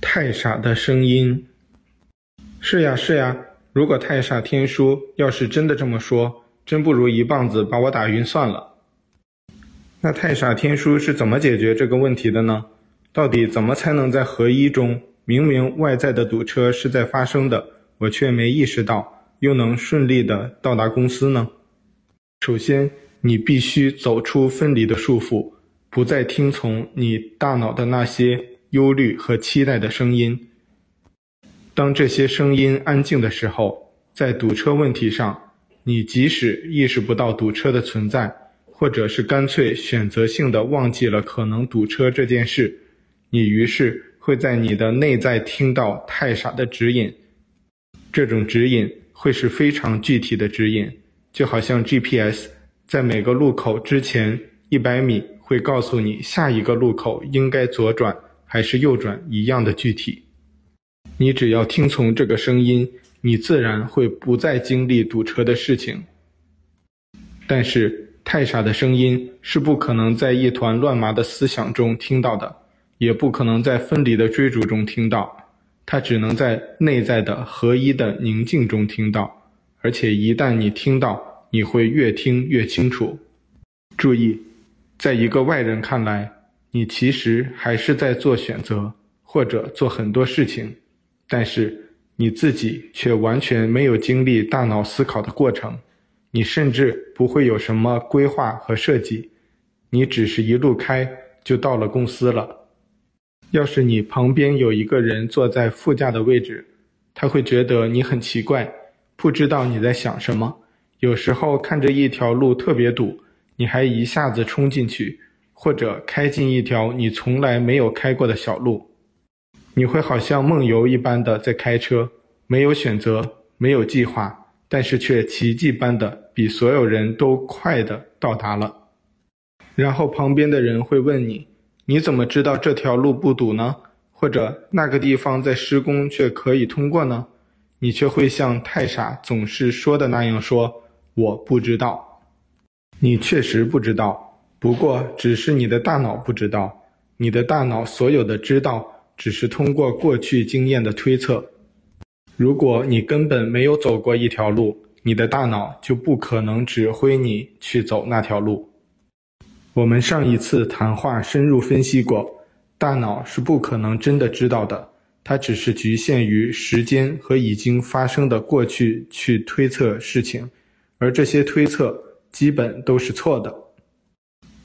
太傻的声音。是呀，是呀。如果太傻天书要是真的这么说，真不如一棒子把我打晕算了。那太傻天书是怎么解决这个问题的呢？到底怎么才能在合一中，明明外在的堵车是在发生的，我却没意识到，又能顺利的到达公司呢？首先，你必须走出分离的束缚，不再听从你大脑的那些忧虑和期待的声音。当这些声音安静的时候，在堵车问题上，你即使意识不到堵车的存在，或者是干脆选择性的忘记了可能堵车这件事，你于是会在你的内在听到太傻的指引。这种指引会是非常具体的指引，就好像 GPS 在每个路口之前一百米会告诉你下一个路口应该左转还是右转一样的具体。你只要听从这个声音，你自然会不再经历堵车的事情。但是，太傻的声音是不可能在一团乱麻的思想中听到的，也不可能在分离的追逐中听到，它只能在内在的合一的宁静中听到。而且，一旦你听到，你会越听越清楚。注意，在一个外人看来，你其实还是在做选择，或者做很多事情。但是你自己却完全没有经历大脑思考的过程，你甚至不会有什么规划和设计，你只是一路开就到了公司了。要是你旁边有一个人坐在副驾的位置，他会觉得你很奇怪，不知道你在想什么。有时候看着一条路特别堵，你还一下子冲进去，或者开进一条你从来没有开过的小路。你会好像梦游一般的在开车，没有选择，没有计划，但是却奇迹般的比所有人都快的到达了。然后旁边的人会问你：“你怎么知道这条路不堵呢？或者那个地方在施工却可以通过呢？”你却会像太傻总是说的那样说：“我不知道。”你确实不知道，不过只是你的大脑不知道，你的大脑所有的知道。只是通过过去经验的推测。如果你根本没有走过一条路，你的大脑就不可能指挥你去走那条路。我们上一次谈话深入分析过，大脑是不可能真的知道的，它只是局限于时间和已经发生的过去去推测事情，而这些推测基本都是错的。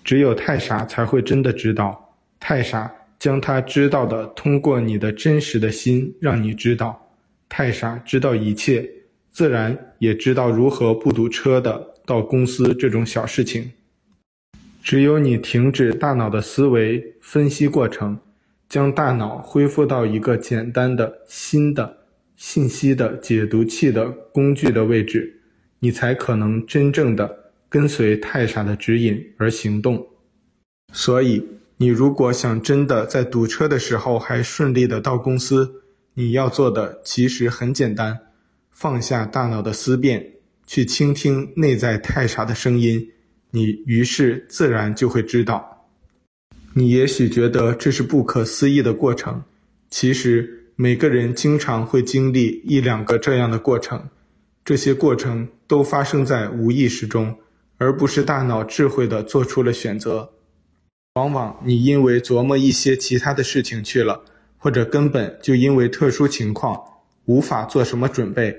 只有太傻才会真的知道，太傻。将他知道的通过你的真实的心让你知道，太傻知道一切，自然也知道如何不堵车的到公司这种小事情。只有你停止大脑的思维分析过程，将大脑恢复到一个简单的新的信息的解读器的工具的位置，你才可能真正的跟随太傻的指引而行动。所以。你如果想真的在堵车的时候还顺利的到公司，你要做的其实很简单，放下大脑的思辨，去倾听内在太傻的声音，你于是自然就会知道。你也许觉得这是不可思议的过程，其实每个人经常会经历一两个这样的过程，这些过程都发生在无意识中，而不是大脑智慧的做出了选择。往往你因为琢磨一些其他的事情去了，或者根本就因为特殊情况无法做什么准备，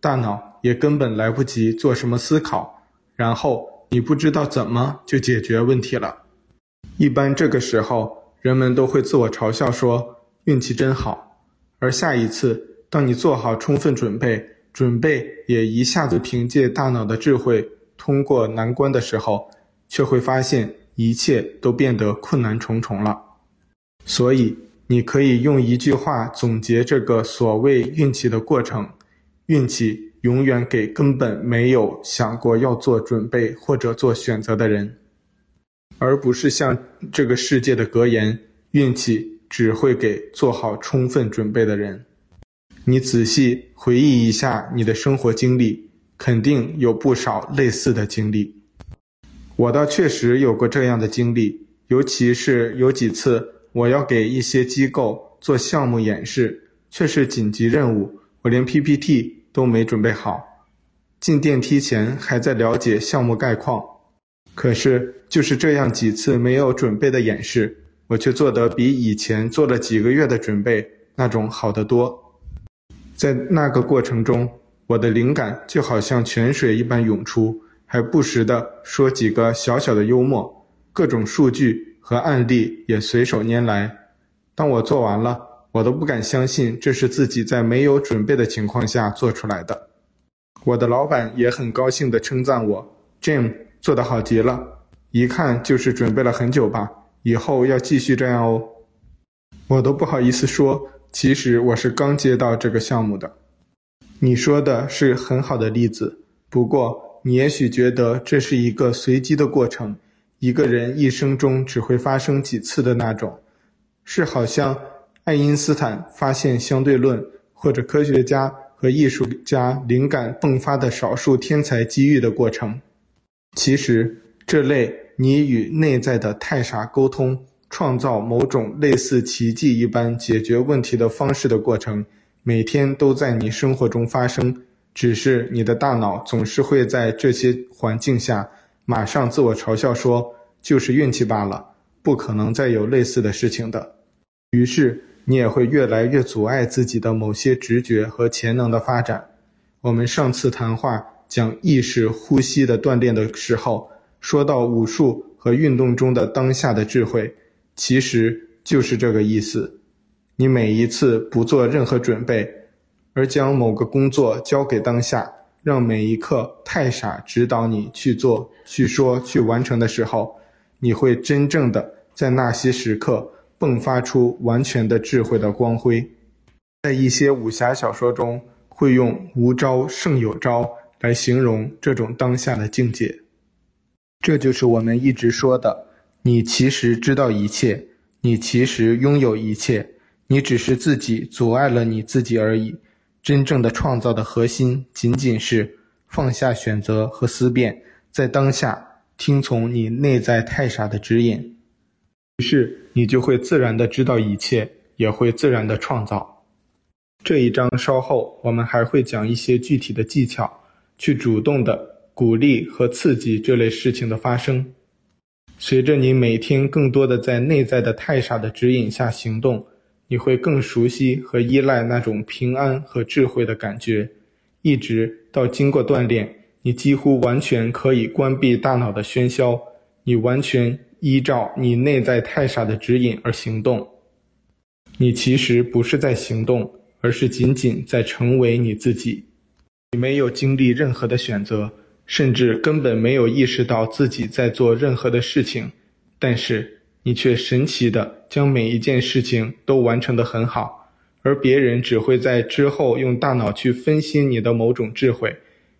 大脑也根本来不及做什么思考，然后你不知道怎么就解决问题了。一般这个时候，人们都会自我嘲笑说运气真好，而下一次当你做好充分准备，准备也一下子凭借大脑的智慧通过难关的时候，却会发现。一切都变得困难重重了，所以你可以用一句话总结这个所谓运气的过程：运气永远给根本没有想过要做准备或者做选择的人，而不是像这个世界的格言，运气只会给做好充分准备的人。你仔细回忆一下你的生活经历，肯定有不少类似的经历。我倒确实有过这样的经历，尤其是有几次我要给一些机构做项目演示，却是紧急任务，我连 PPT 都没准备好。进电梯前还在了解项目概况，可是就是这样几次没有准备的演示，我却做得比以前做了几个月的准备那种好得多。在那个过程中，我的灵感就好像泉水一般涌出，还不时地说几个小小的幽默，各种数据和案例也随手拈来。当我做完了，我都不敢相信这是自己在没有准备的情况下做出来的。我的老板也很高兴地称赞我：“Jim 做得好极了，一看就是准备了很久吧？以后要继续这样哦。”我都不好意思说，其实我是刚接到这个项目的。你说的是很好的例子。不过，你也许觉得这是一个随机的过程，一个人一生中只会发生几次的那种，是好像爱因斯坦发现相对论，或者科学家和艺术家灵感迸发的少数天才机遇的过程。其实，这类你与内在的太傻沟通，创造某种类似奇迹一般解决问题的方式的过程，每天都在你生活中发生。只是你的大脑总是会在这些环境下马上自我嘲笑说：“就是运气罢了，不可能再有类似的事情的。”于是你也会越来越阻碍自己的某些直觉和潜能的发展。我们上次谈话讲意识呼吸的锻炼的时候，说到武术和运动中的当下的智慧，其实就是这个意思。你每一次不做任何准备。而将某个工作交给当下，让每一刻太傻指导你去做、去说、去完成的时候，你会真正的在那些时刻迸发出完全的智慧的光辉。在一些武侠小说中，会用“无招胜有招”来形容这种当下的境界。这就是我们一直说的：你其实知道一切，你其实拥有一切，你只是自己阻碍了你自己而已。真正的创造的核心，仅仅是放下选择和思辨，在当下听从你内在太傻的指引，于是你就会自然的知道一切，也会自然的创造。这一章稍后我们还会讲一些具体的技巧，去主动的鼓励和刺激这类事情的发生。随着你每天更多的在内在的太傻的指引下行动。你会更熟悉和依赖那种平安和智慧的感觉，一直到经过锻炼，你几乎完全可以关闭大脑的喧嚣，你完全依照你内在太傻的指引而行动。你其实不是在行动，而是仅仅在成为你自己。你没有经历任何的选择，甚至根本没有意识到自己在做任何的事情，但是。你却神奇地将每一件事情都完成得很好，而别人只会在之后用大脑去分析你的某种智慧，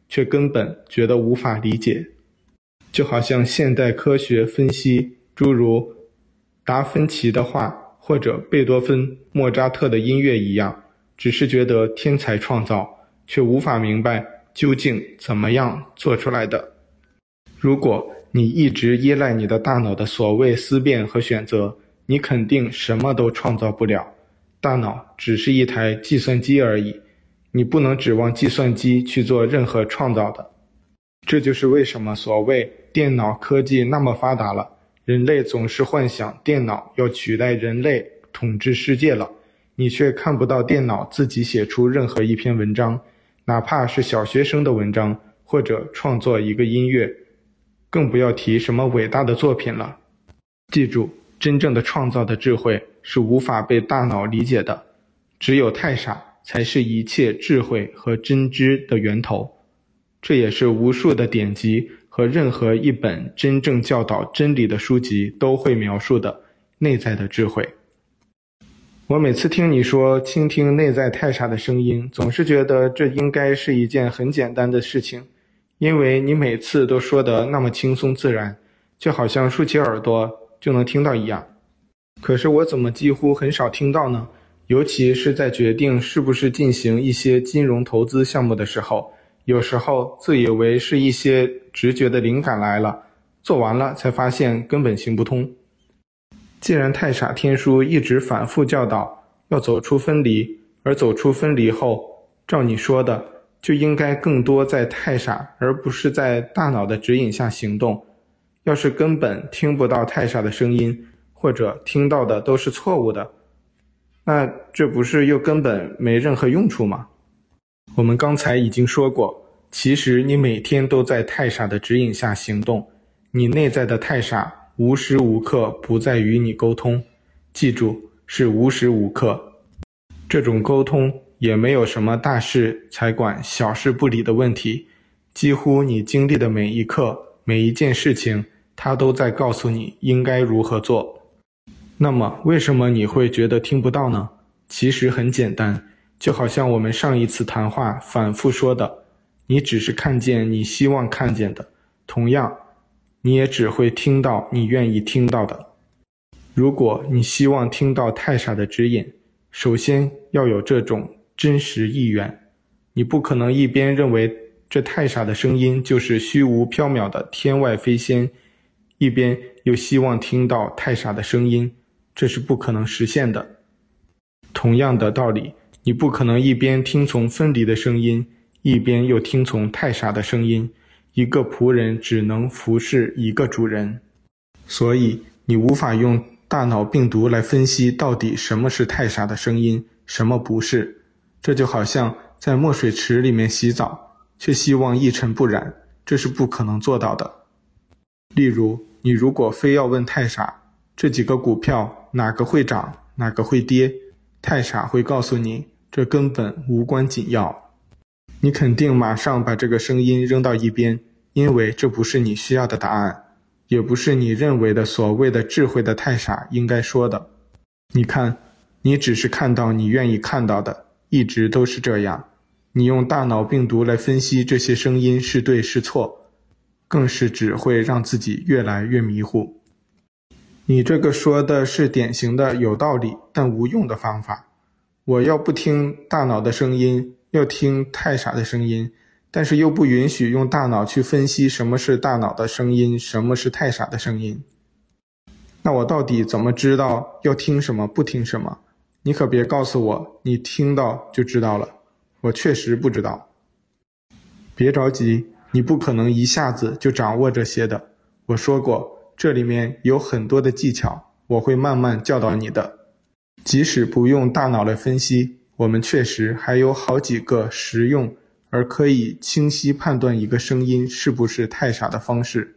却根本觉得无法理解。就好像现代科学分析诸如达芬奇的画或者贝多芬、莫扎特的音乐一样，只是觉得天才创造，却无法明白究竟怎么样做出来的。如果你一直依赖你的大脑的所谓思辨和选择，你肯定什么都创造不了。大脑只是一台计算机而已，你不能指望计算机去做任何创造的。这就是为什么所谓电脑科技那么发达了，人类总是幻想电脑要取代人类统治世界了，你却看不到电脑自己写出任何一篇文章，哪怕是小学生的文章，或者创作一个音乐。更不要提什么伟大的作品了。记住，真正的创造的智慧是无法被大脑理解的，只有太傻才是一切智慧和真知的源头。这也是无数的典籍和任何一本真正教导真理的书籍都会描述的内在的智慧。我每次听你说倾听内在太傻的声音，总是觉得这应该是一件很简单的事情。因为你每次都说得那么轻松自然，就好像竖起耳朵就能听到一样。可是我怎么几乎很少听到呢？尤其是在决定是不是进行一些金融投资项目的时候，有时候自以为是一些直觉的灵感来了，做完了才发现根本行不通。既然太傻天书一直反复教导要走出分离，而走出分离后，照你说的，就应该更多在太傻，而不是在大脑的指引下行动。要是根本听不到太傻的声音，或者听到的都是错误的，那这不是又根本没任何用处吗？我们刚才已经说过，其实你每天都在太傻的指引下行动，你内在的太傻无时无刻不在与你沟通，记住，是无时无刻。这种沟通也没有什么大事才管小事不理的问题，几乎你经历的每一刻、每一件事情，它都在告诉你应该如何做。那么，为什么你会觉得听不到呢？其实很简单，就好像我们上一次谈话反复说的，你只是看见你希望看见的，同样，你也只会听到你愿意听到的。如果你希望听到太傻的指引，首先要有这种真实意愿。你不可能一边认为这太傻的声音就是虚无缥缈的天外飞仙，一边又希望听到太傻的声音。这是不可能实现的。同样的道理，你不可能一边听从分离的声音，一边又听从太傻的声音。一个仆人只能服侍一个主人，所以你无法用大脑病毒来分析到底什么是太傻的声音，什么不是。这就好像在墨水池里面洗澡，却希望一尘不染，这是不可能做到的。例如，你如果非要问太傻，这几个股票哪个会涨，哪个会跌？太傻会告诉你，这根本无关紧要。你肯定马上把这个声音扔到一边，因为这不是你需要的答案，也不是你认为的所谓的智慧的太傻应该说的。你看，你只是看到你愿意看到的，一直都是这样。你用大脑病毒来分析这些声音是对是错，更是只会让自己越来越迷糊。你这个说的是典型的有道理但无用的方法。我要不听大脑的声音，要听太傻的声音，但是又不允许用大脑去分析什么是大脑的声音，什么是太傻的声音。那我到底怎么知道要听什么，不听什么？你可别告诉我你听到就知道了，我确实不知道。别着急，你不可能一下子就掌握这些的。我说过。这里面有很多的技巧，我会慢慢教导你的。即使不用大脑来分析，我们确实还有好几个实用而可以清晰判断一个声音是不是太傻的方式。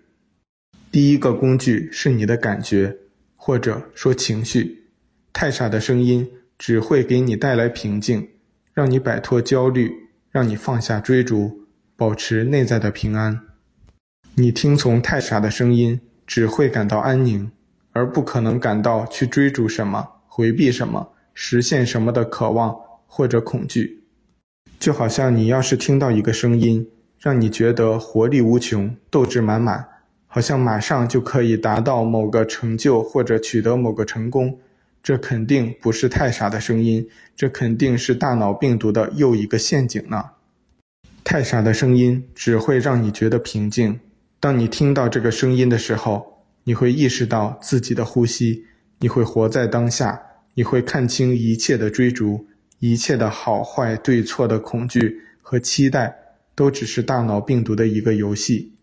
第一个工具是你的感觉，或者说情绪。太傻的声音只会给你带来平静，让你摆脱焦虑，让你放下追逐，保持内在的平安。你听从太傻的声音。只会感到安宁，而不可能感到去追逐什么、回避什么、实现什么的渴望或者恐惧。就好像你要是听到一个声音，让你觉得活力无穷、斗志满满，好像马上就可以达到某个成就或者取得某个成功，这肯定不是太傻的声音，这肯定是大脑病毒的又一个陷阱呢。太傻的声音只会让你觉得平静。当你听到这个声音的时候，你会意识到自己的呼吸，你会活在当下，你会看清一切的追逐，一切的好坏对错的恐惧和期待，都只是大脑病毒的一个游戏。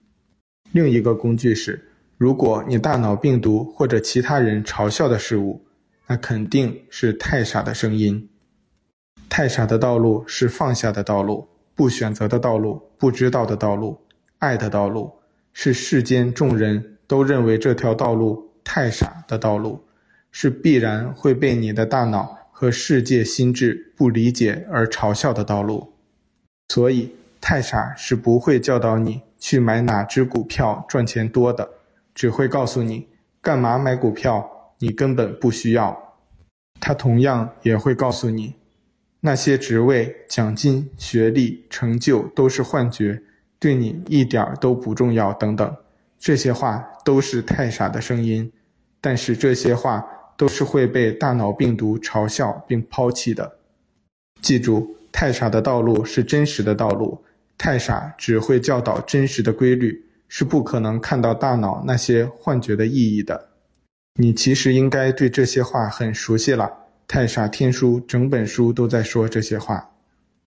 另一个工具是，如果你大脑病毒或者其他人嘲笑的事物，那肯定是太傻的声音。太傻的道路是放下的道路，不选择的道路，不知道的道路，爱的道路。是世间众人都认为这条道路太傻的道路，是必然会被你的大脑和世界心智不理解而嘲笑的道路。所以，太傻是不会教导你去买哪只股票赚钱多的，只会告诉你干嘛买股票，你根本不需要。他同样也会告诉你，那些职位、奖金、学历、成就都是幻觉。对你一点儿都不重要，等等，这些话都是太傻的声音，但是这些话都是会被大脑病毒嘲笑并抛弃的。记住，太傻的道路是真实的道路，太傻只会教导真实的规律，是不可能看到大脑那些幻觉的意义的。你其实应该对这些话很熟悉了，太傻天书整本书都在说这些话。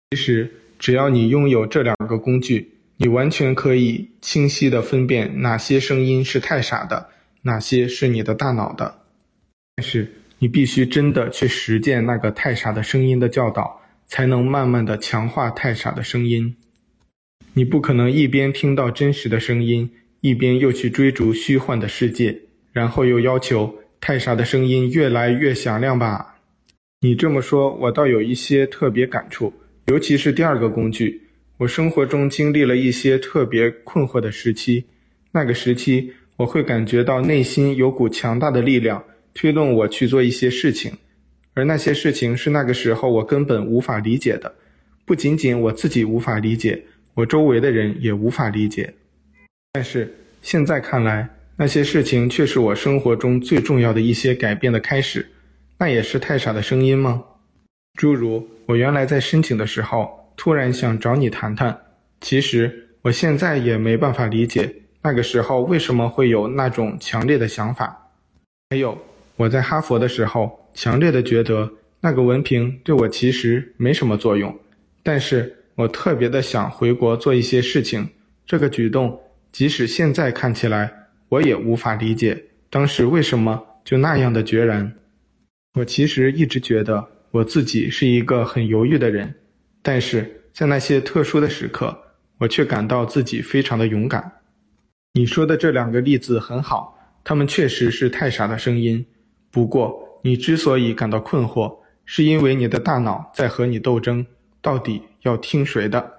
其实，只要你拥有这两个工具，你完全可以清晰地分辨哪些声音是太傻的，哪些是你的大脑的。但是，你必须真的去实践那个太傻的声音的教导，才能慢慢地强化太傻的声音。你不可能一边听到真实的声音，一边又去追逐虚幻的世界，然后又要求太傻的声音越来越响亮吧。你这么说，我倒有一些特别感触，尤其是第二个工具。我生活中经历了一些特别困惑的时期，那个时期我会感觉到内心有股强大的力量推动我去做一些事情，而那些事情是那个时候我根本无法理解的，不仅仅我自己无法理解，我周围的人也无法理解。但是现在看来，那些事情却是我生活中最重要的一些改变的开始。那也是太傻的声音吗？诸如我原来在申请的时候，突然想找你谈谈。其实我现在也没办法理解那个时候为什么会有那种强烈的想法。还有我在哈佛的时候，强烈的觉得那个文凭对我其实没什么作用，但是我特别的想回国做一些事情。这个举动，即使现在看起来，我也无法理解当时为什么就那样的决然。我其实一直觉得我自己是一个很犹豫的人，但是在那些特殊的时刻，我却感到自己非常的勇敢。你说的这两个例子很好，他们确实是太傻的声音。不过，你之所以感到困惑，是因为你的大脑在和你斗争，到底要听谁的？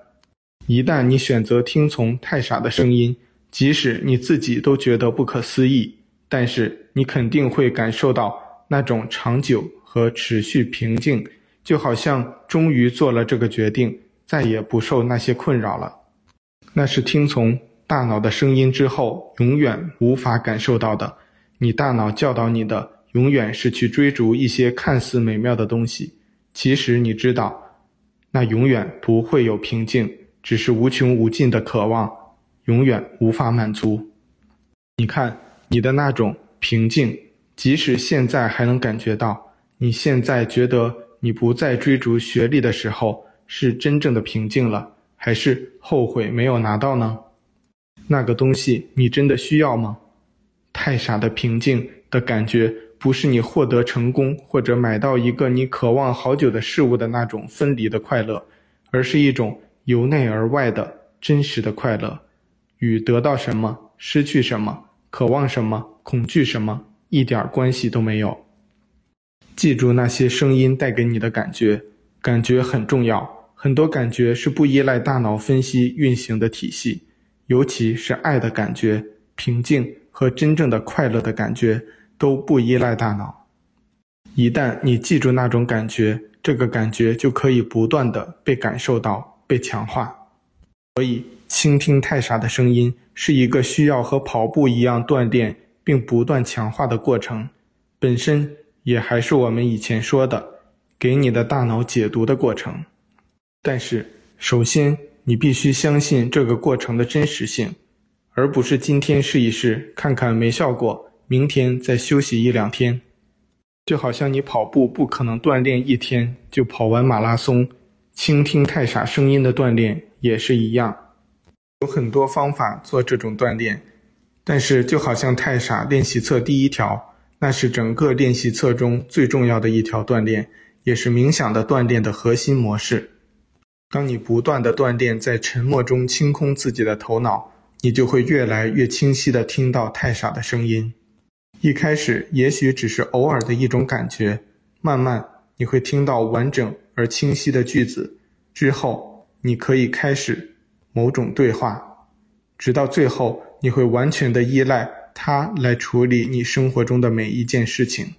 一旦你选择听从太傻的声音，即使你自己都觉得不可思议，但是你肯定会感受到。那种长久和持续平静，就好像终于做了这个决定，再也不受那些困扰了。那是听从大脑的声音之后，永远无法感受到的。你大脑教导你的，永远是去追逐一些看似美妙的东西。其实你知道，那永远不会有平静，只是无穷无尽的渴望，永远无法满足。你看，你的那种平静。即使现在还能感觉到，你现在觉得你不再追逐学历的时候，是真正的平静了，还是后悔没有拿到呢？那个东西你真的需要吗？太傻的平静的感觉，不是你获得成功或者买到一个你渴望好久的事物的那种分离的快乐，而是一种由内而外的真实的快乐，与得到什么、失去什么、渴望什么、恐惧什么。一点关系都没有。记住那些声音带给你的感觉，感觉很重要。很多感觉是不依赖大脑分析运行的体系，尤其是爱的感觉、平静和真正的快乐的感觉都不依赖大脑。一旦你记住那种感觉，这个感觉就可以不断地被感受到、被强化。所以，倾听太傻的声音是一个需要和跑步一样锻炼。并不断强化的过程，本身也还是我们以前说的，给你的大脑解读的过程。但是，首先你必须相信这个过程的真实性，而不是今天试一试，看看没效果，明天再休息一两天。就好像你跑步不可能锻炼一天就跑完马拉松，倾听太傻声音的锻炼也是一样，有很多方法做这种锻炼。但是，就好像太傻练习册第一条，那是整个练习册中最重要的一条锻炼，也是冥想的锻炼的核心模式。当你不断的锻炼在沉默中清空自己的头脑，你就会越来越清晰的听到太傻的声音。一开始也许只是偶尔的一种感觉，慢慢你会听到完整而清晰的句子，之后你可以开始某种对话，直到最后。你会完全的依赖它来处理你生活中的每一件事情，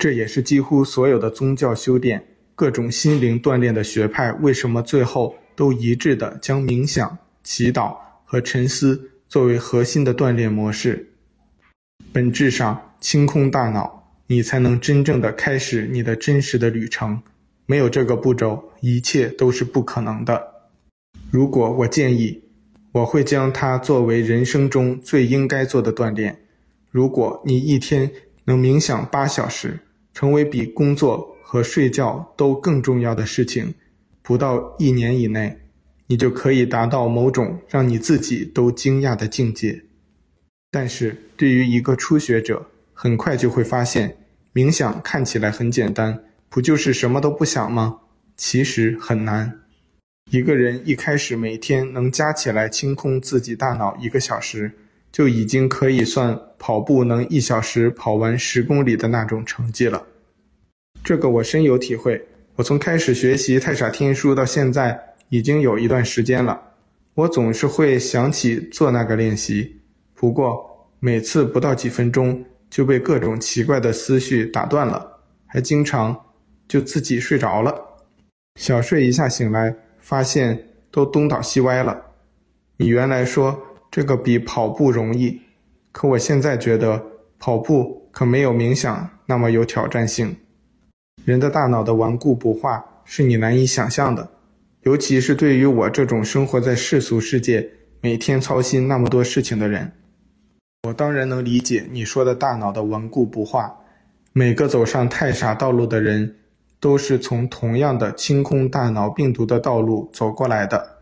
这也是几乎所有的宗教修炼、各种心灵锻炼的学派为什么最后都一致的将冥想、祈祷和沉思作为核心的锻炼模式。本质上，清空大脑，你才能真正的开始你的真实的旅程。没有这个步骤，一切都是不可能的。如果我建议。我会将它作为人生中最应该做的锻炼。如果你一天能冥想八小时，成为比工作和睡觉都更重要的事情，不到一年以内，你就可以达到某种让你自己都惊讶的境界。但是对于一个初学者，很快就会发现，冥想看起来很简单，不就是什么都不想吗？其实很难。一个人一开始每天能加起来清空自己大脑一个小时，就已经可以算跑步能一小时跑完十公里的那种成绩了。这个我深有体会。我从开始学习太傻天书到现在，已经有一段时间了。我总是会想起做那个练习，不过每次不到几分钟就被各种奇怪的思绪打断了，还经常就自己睡着了。小睡一下醒来，发现都东倒西歪了。你原来说这个比跑步容易，可我现在觉得跑步可没有冥想那么有挑战性。人的大脑的顽固不化是你难以想象的，尤其是对于我这种生活在世俗世界、每天操心那么多事情的人。我当然能理解你说的大脑的顽固不化。每个走上太傻道路的人，都是从同样的清空大脑病毒的道路走过来的。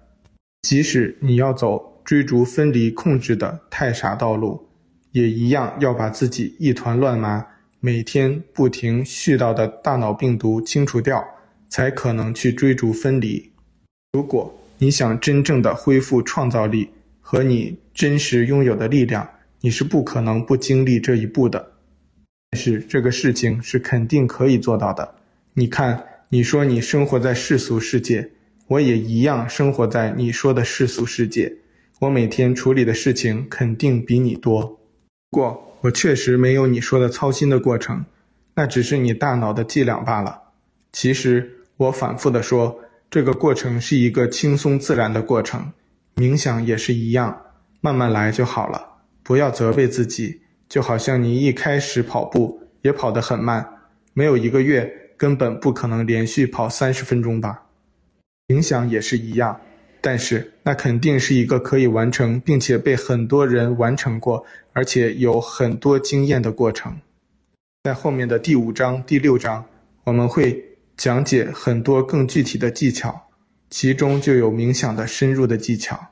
即使你要走追逐分离控制的太傻道路，也一样要把自己一团乱麻。每天不停絮叨的大脑病毒清除掉，才可能去追逐分离。如果你想真正的恢复创造力和你真实拥有的力量，你是不可能不经历这一步的。但是这个事情是肯定可以做到的。你看，你说你生活在世俗世界，我也一样生活在你说的世俗世界。我每天处理的事情肯定比你多。不过，我确实没有你说的操心的过程，那只是你大脑的伎俩罢了。其实我反复的说，这个过程是一个轻松自然的过程，冥想也是一样，慢慢来就好了。不要责备自己，就好像你一开始跑步也跑得很慢，没有一个月根本不可能连续跑三十分钟吧。冥想也是一样。但是，那肯定是一个可以完成，并且被很多人完成过，而且有很多经验的过程。在后面的第五章、第六章，我们会讲解很多更具体的技巧，其中就有冥想的深入的技巧。